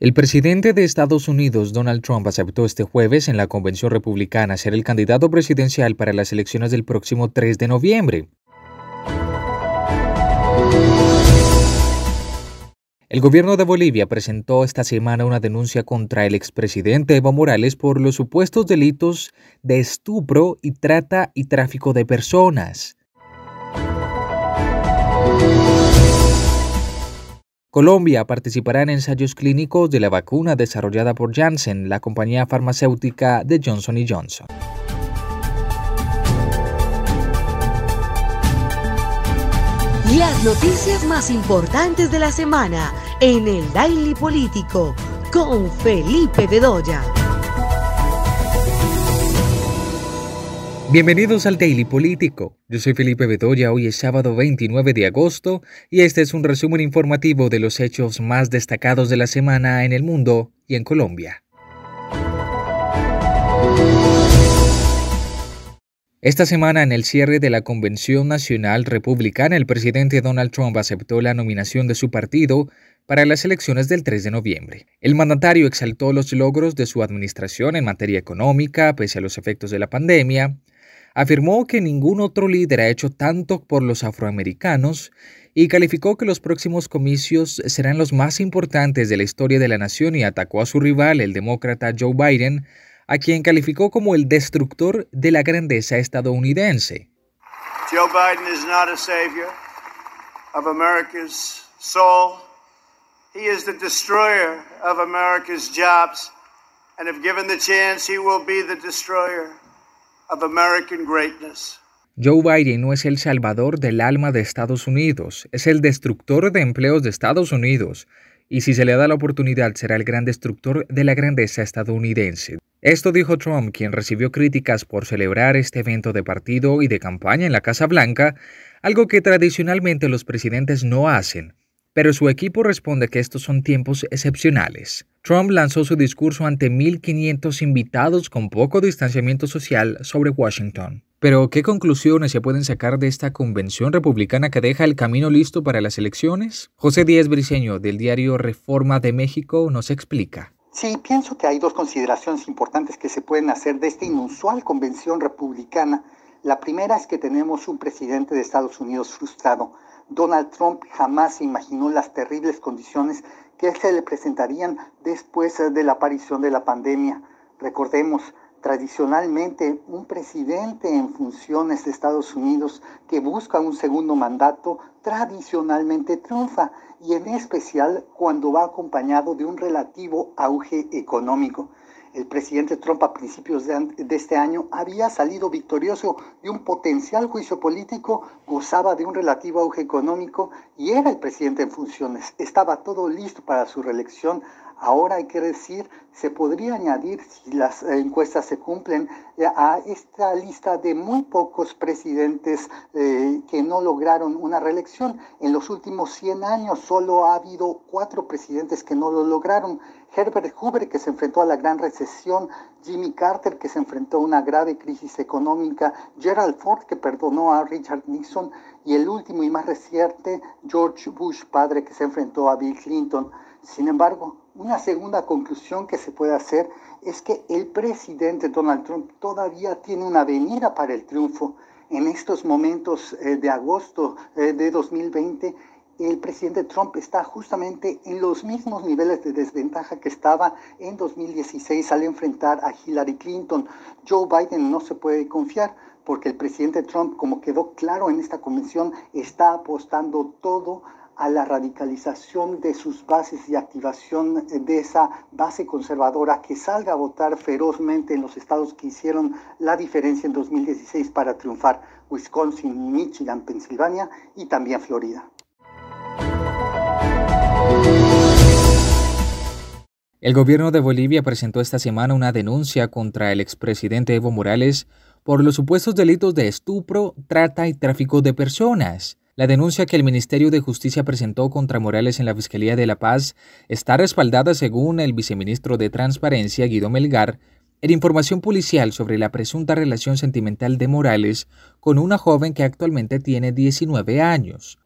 El presidente de Estados Unidos, Donald Trump, aceptó este jueves en la convención republicana ser el candidato presidencial para las elecciones del próximo 3 de noviembre. El gobierno de Bolivia presentó esta semana una denuncia contra el expresidente Evo Morales por los supuestos delitos de estupro y trata y tráfico de personas. Colombia participará en ensayos clínicos de la vacuna desarrollada por Janssen, la compañía farmacéutica de Johnson Johnson. Las noticias más importantes de la semana en el Daily Político con Felipe Bedoya. Bienvenidos al Daily Político. Yo soy Felipe Bedoya, hoy es sábado 29 de agosto y este es un resumen informativo de los hechos más destacados de la semana en el mundo y en Colombia. Esta semana, en el cierre de la Convención Nacional Republicana, el presidente Donald Trump aceptó la nominación de su partido para las elecciones del 3 de noviembre. El mandatario exaltó los logros de su administración en materia económica, pese a los efectos de la pandemia, afirmó que ningún otro líder ha hecho tanto por los afroamericanos y calificó que los próximos comicios serán los más importantes de la historia de la nación y atacó a su rival, el demócrata Joe Biden, a quien calificó como el destructor de la grandeza estadounidense. Joe Biden is not a savior of America's soul. He is the destroyer of America's jobs. And if given the chance, he will be the destroyer Joe Biden no es el salvador del alma de Estados Unidos, es el destructor de empleos de Estados Unidos, y si se le da la oportunidad será el gran destructor de la grandeza estadounidense. Esto dijo Trump, quien recibió críticas por celebrar este evento de partido y de campaña en la Casa Blanca, algo que tradicionalmente los presidentes no hacen, pero su equipo responde que estos son tiempos excepcionales. Trump lanzó su discurso ante 1.500 invitados con poco distanciamiento social sobre Washington. Pero, ¿qué conclusiones se pueden sacar de esta convención republicana que deja el camino listo para las elecciones? José Díaz Briceño, del diario Reforma de México, nos explica. Sí, pienso que hay dos consideraciones importantes que se pueden hacer de esta inusual convención republicana. La primera es que tenemos un presidente de Estados Unidos frustrado Donald Trump jamás imaginó las terribles condiciones que se le presentarían después de la aparición de la pandemia. Recordemos, tradicionalmente un presidente en funciones de Estados Unidos que busca un segundo mandato tradicionalmente triunfa y en especial cuando va acompañado de un relativo auge económico el presidente Trump a principios de, este año había salido victorioso de un potencial juicio político, gozaba de un relativo auge económico y era el presidente en funciones. Estaba todo listo para su reelección. Ahora hay que decir, se podría añadir, si las encuestas se cumplen, eh, a esta lista de muy pocos presidentes eh, que no lograron una reelección. En los últimos 100 años solo ha habido cuatro presidentes que no lo lograron. Herbert Hoover, que se enfrentó a la gran recesión, Jimmy Carter, que se enfrentó a una grave crisis económica, Gerald Ford, que perdonó a Richard Nixon, y el último y más reciente, George Bush, padre, que se enfrentó a Bill Clinton. Sin embargo, una segunda conclusión que se puede hacer es que el presidente Donald Trump todavía tiene una venida para el triunfo. En estos momentos eh, de agosto eh, de 2020, el presidente Trump está justamente en los mismos niveles de desventaja que estaba en 2016 al enfrentar a Hillary Clinton. Joe Biden no se puede confiar porque el presidente Trump, como quedó claro en esta convención, está apostando todo a la radicalización de sus bases y activación de esa base conservadora que salga a votar ferozmente en los estados que hicieron la diferencia en 2016 para triunfar, Wisconsin, Michigan, Pensilvania y también Florida. El gobierno de Bolivia presentó esta semana una denuncia contra el expresidente Evo Morales por los supuestos delitos de estupro, trata y tráfico de personas. La denuncia que el Ministerio de Justicia presentó contra Morales en la Fiscalía de La Paz está respaldada, según el viceministro de Transparencia, Guido Melgar, en información policial sobre la presunta relación sentimental de Morales con una joven que actualmente tiene 19 años.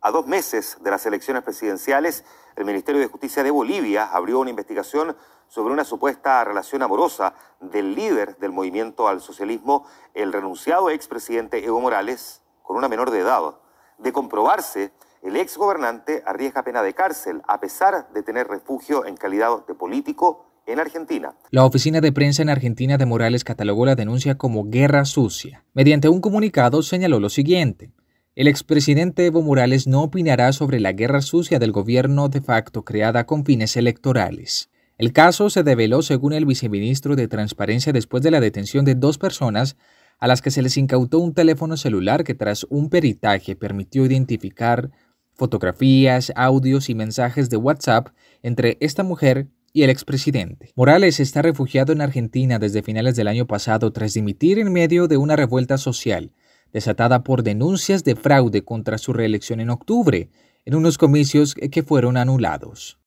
A dos meses de las elecciones presidenciales, el Ministerio de Justicia de Bolivia abrió una investigación sobre una supuesta relación amorosa del líder del movimiento al socialismo, el renunciado expresidente Evo Morales, con una menor de edad. De comprobarse, el ex gobernante arriesga pena de cárcel, a pesar de tener refugio en calidad de político en Argentina. La oficina de prensa en Argentina de Morales catalogó la denuncia como guerra sucia. Mediante un comunicado señaló lo siguiente. El expresidente Evo Morales no opinará sobre la guerra sucia del gobierno de facto creada con fines electorales. El caso se develó según el viceministro de Transparencia después de la detención de dos personas a las que se les incautó un teléfono celular que tras un peritaje permitió identificar fotografías, audios y mensajes de WhatsApp entre esta mujer y el expresidente. Morales está refugiado en Argentina desde finales del año pasado tras dimitir en medio de una revuelta social desatada por denuncias de fraude contra su reelección en octubre, en unos comicios que fueron anulados.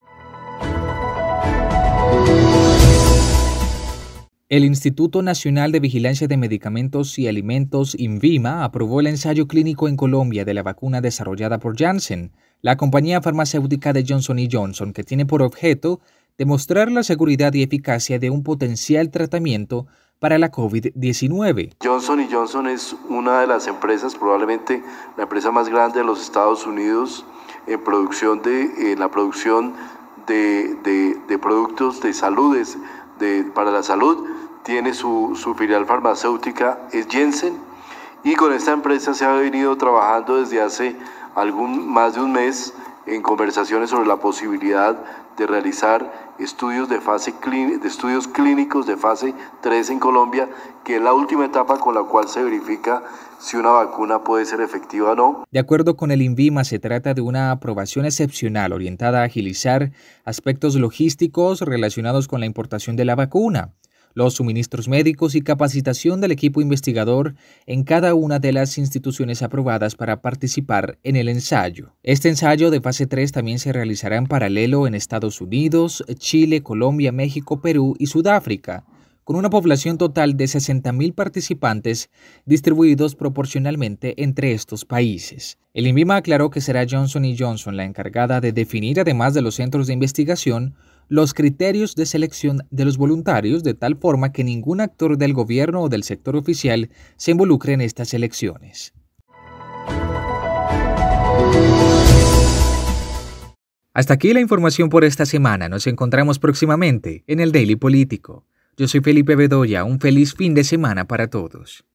El Instituto Nacional de Vigilancia de Medicamentos y Alimentos, INVIMA, aprobó el ensayo clínico en Colombia de la vacuna desarrollada por Janssen, la compañía farmacéutica de Johnson Johnson, que tiene por objeto demostrar la seguridad y eficacia de un potencial tratamiento para la COVID-19. Johnson Johnson es una de las empresas, probablemente la empresa más grande de los Estados Unidos en producción de la producción de, productos de salud, para la salud tiene su, su filial farmacéutica, es Jensen, y con esta empresa se ha venido trabajando desde hace algún, más de un mes en conversaciones sobre la posibilidad de realizar estudios de fase de estudios clínicos de fase 3 en Colombia, que es la última etapa con la cual se verifica si una vacuna puede ser efectiva o no. De acuerdo con el INVIMA, se trata de una aprobación excepcional orientada a agilizar aspectos logísticos relacionados con la importación de la vacuna los suministros médicos y capacitación del equipo investigador en cada una de las instituciones aprobadas para participar en el ensayo. Este ensayo de fase 3 también se realizará en paralelo en Estados Unidos, Chile, Colombia, México, Perú y Sudáfrica, con una población total de 60.000 participantes distribuidos proporcionalmente entre estos países. El INVIMA aclaró que será Johnson Johnson la encargada de definir, además de los centros de investigación, los criterios de selección de los voluntarios de tal forma que ningún actor del gobierno o del sector oficial se involucre en estas elecciones. Hasta aquí la información por esta semana. Nos encontramos próximamente en el Daily Político. Yo soy Felipe Bedoya. Un feliz fin de semana para todos.